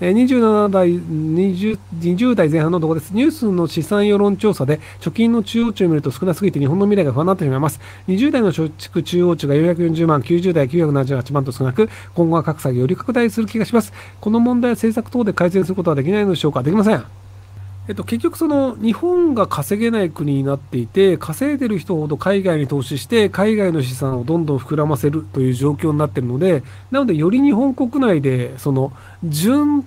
27代20、20代前半のところです。ニュースの資産世論調査で、貯金の中央値を見ると少なすぎて日本の未来が不安になってしまいます。20代の貯蓄中央値が440万、90代978万と少なく、今後は格差がより拡大する気がします。この問題は政策等で改善することはできないのでしょうか？できません。えっと、結局その日本が稼げない国になっていて稼いでる人ほど海外に投資して海外の資産をどんどん膨らませるという状況になっているのでなのでより日本国内でその純,、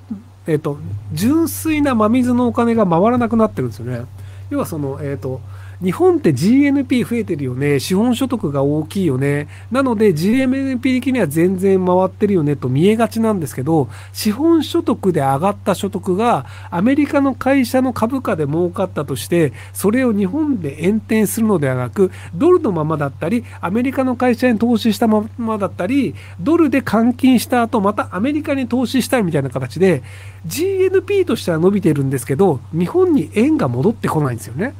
えっと、純粋な真水のお金が回らなくなってるんですよね。要はその、えっと日本って GNP 増えてるよね。資本所得が大きいよね。なので GNP 的には全然回ってるよねと見えがちなんですけど、資本所得で上がった所得がアメリカの会社の株価で儲かったとして、それを日本で延転するのではなく、ドルのままだったり、アメリカの会社に投資したままだったり、ドルで換金した後、またアメリカに投資したいみたいな形で、GNP としては伸びてるんですけど、日本に円が戻ってこないんですよね。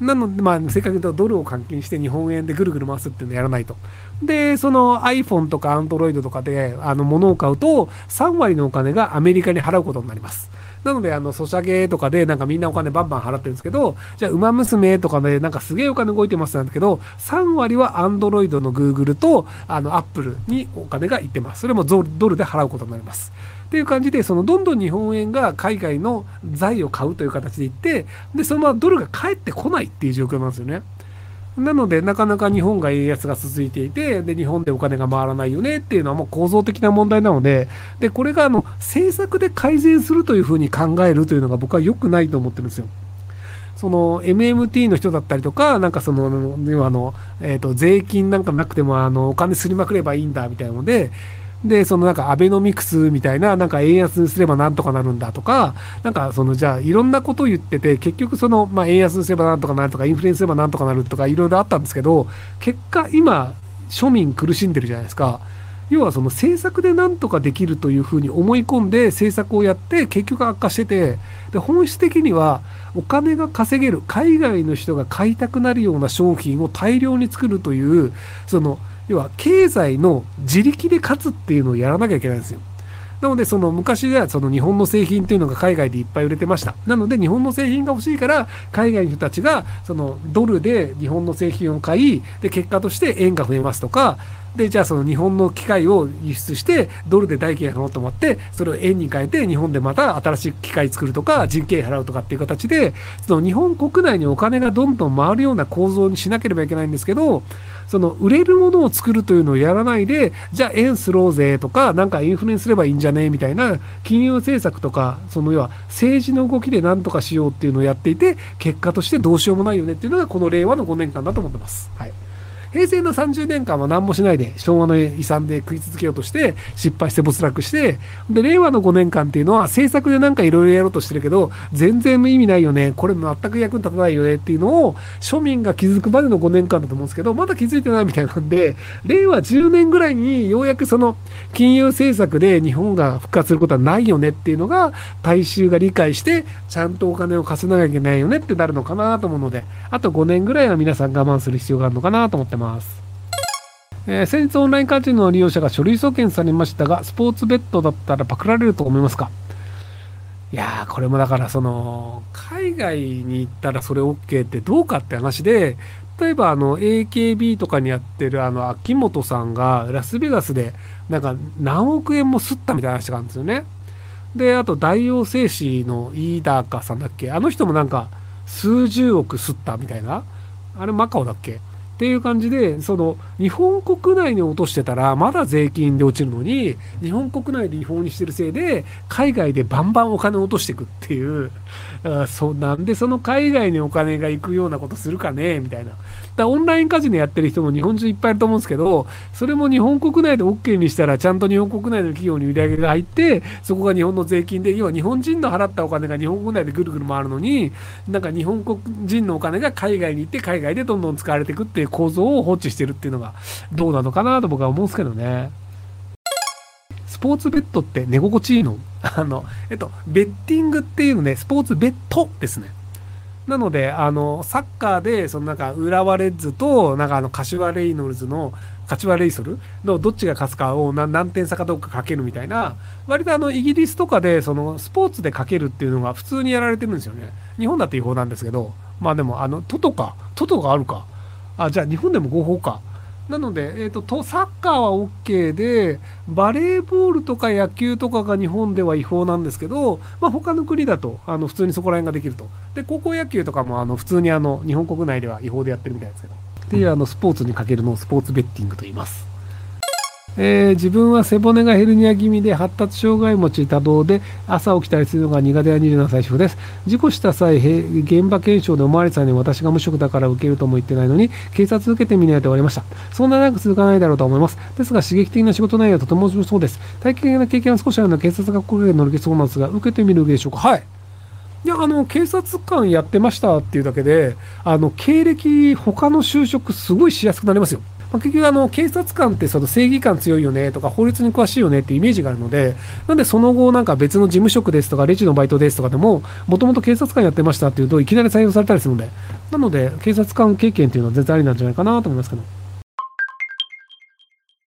なので、まあ、せっかくとドルを換金して日本円でぐるぐる回すっていうのをやらないと。で、その iPhone とか Android とかで、あの、物を買うと、3割のお金がアメリカに払うことになります。なので、あの、ソシャゲとかで、なんかみんなお金バンバン払ってるんですけど、じゃあ、馬娘とかで、なんかすげえお金動いてますなんだけど、3割は Android の Google と、あの、Apple にお金がいってます。それもドルで払うことになります。っていう感じで、そのどんどん日本円が海外の財を買うという形でいって、で、そのままドルが返ってこないっていう状況なんですよね。なので、なかなか日本が円安が続いていて、で、日本でお金が回らないよねっていうのはもう構造的な問題なので、で、これがあの、政策で改善するというふうに考えるというのが僕は良くないと思ってるんですよ。その MMT の人だったりとか、なんかその、要はあの、えっ、ー、と、税金なんかなくても、あの、お金すりまくればいいんだみたいなので、で、そのなんかアベノミクスみたいな、なんか円安すればなんとかなるんだとか、なんかそのじゃあいろんなことを言ってて、結局その、まあ円安すればなんとかなるとか、インフレにすればなんとかなるとかいろいろあったんですけど、結果今、庶民苦しんでるじゃないですか。要はその政策でなんとかできるというふうに思い込んで政策をやって結局悪化してて、で本質的にはお金が稼げる、海外の人が買いたくなるような商品を大量に作るという、その要は経済の自力で勝つっていうのをやらなきゃいけないんですよ。なので、その昔ではその日本の製品っていうのが海外でいっぱい売れてました。なので、日本の製品が欲しいから、海外の人たちがそのドルで日本の製品を買い、で、結果として円が増えますとか、で、じゃあその日本の機械を輸出して、ドルで代金払おうと思って、それを円に変えて、日本でまた新しい機械作るとか、人件費払うとかっていう形で、その日本国内にお金がどんどん回るような構造にしなければいけないんですけど、その売れるものを作るというのをやらないで、じゃあ円スローぜとか、なんかインフレにすればいいんじゃねみたいな金融政策とか、その要は政治の動きで何とかしようっていうのをやっていて、結果としてどうしようもないよねっていうのがこの令和の5年間だと思ってます。はい。平成の30年間は何もしないで昭和の遺産で食い続けようとして失敗して没落してで令和の5年間っていうのは政策でなんかいろいろやろうとしてるけど全然意味ないよねこれ全く役に立たないよねっていうのを庶民が気づくまでの5年間だと思うんですけどまだ気づいてないみたいなんで令和10年ぐらいにようやくその金融政策で日本が復活することはないよねっていうのが大衆が理解してちゃんとお金を稼がなきゃいけないよねってなるのかなと思うのであと5年ぐらいは皆さん我慢する必要があるのかなと思ってます。ますえー、先日オンラインカジノの利用者が書類送検されましたが、スポーツベッドだったらパクられると思いますか？いやー、これもだからその、海外に行ったらそれ OK ってどうかって話で、例えばあの AKB とかにやってるあの秋元さんがラスベガスでなんか何億円も吸ったみたいな話があるんですよね。で、あと大王製紙の飯高さんだっけ？あの人もなんか数十億吸ったみたいな。あれマカオだっけ？っていう感じで、その、日本国内に落としてたら、まだ税金で落ちるのに、日本国内で違法にしてるせいで、海外でバンバンお金を落としていくっていう、あそうなんでその海外にお金が行くようなことするかねみたいな。だオンラインカジノやってる人も日本中いっぱいいると思うんですけど、それも日本国内で OK にしたら、ちゃんと日本国内の企業に売り上げが入って、そこが日本の税金で、要は日本人の払ったお金が日本国内でぐるぐる回るのに、なんか日本国人のお金が海外に行って、海外でどんどん使われていくっていう構造を放置してるっていうのがどうなのかなと僕は思うんですけどね。スポーツベッドって寝心地いいの？あの、えっと、ベッティングっていうのね、スポーツベッドですね。なので、あの、サッカーで、そのなんか、浦和レッズと、なんかあの、柏レイノルズの勝ち悪いソル？のどっちが勝つかを何点差かどうかかけるみたいな、割とあのイギリスとかでそのスポーツでかけるっていうのが普通にやられてるんですよね。日本だって違法なんですけど、まあでも、あの、トトか、トトがあるか。あ、じゃあ日本でも合法か。なので、えっ、ー、と、サッカーは OK で、バレーボールとか野球とかが日本では違法なんですけど、まあ、他の国だと、あの、普通にそこら辺ができると。で、高校野球とかも、あの、普通にあの、日本国内では違法でやってるみたいですけど。っていう、あの、スポーツにかけるのをスポーツベッティングと言います。えー、自分は背骨がヘルニア気味で発達障害持ち多動で朝起きたりするのが苦手な27歳主婦です。事故した際現場検証でおまわりさんに私が無職だから受けるとも言ってないのに警察受けてみないと言われました。そんな長く続かないだろうと思います。ですが刺激的な仕事内容はとても面白そうです。体験的な経験は少しあるので警察学校で乗り気そうなんですが受けてみるでしょうか？はい。いや、あの、警察官やってましたっていうだけで、あの、経歴、他の就職すごいしやすくなりますよ。まあ、結局あの警察官ってその正義感強いよねとか法律に詳しいよねってイメージがあるのでなんでその後なんか別の事務職ですとかレジのバイトですとかでももともと警察官やってましたっていうといきなり採用されたりするのでなので警察官経験っていうのは全然ありなんじゃないかなと思いますけど。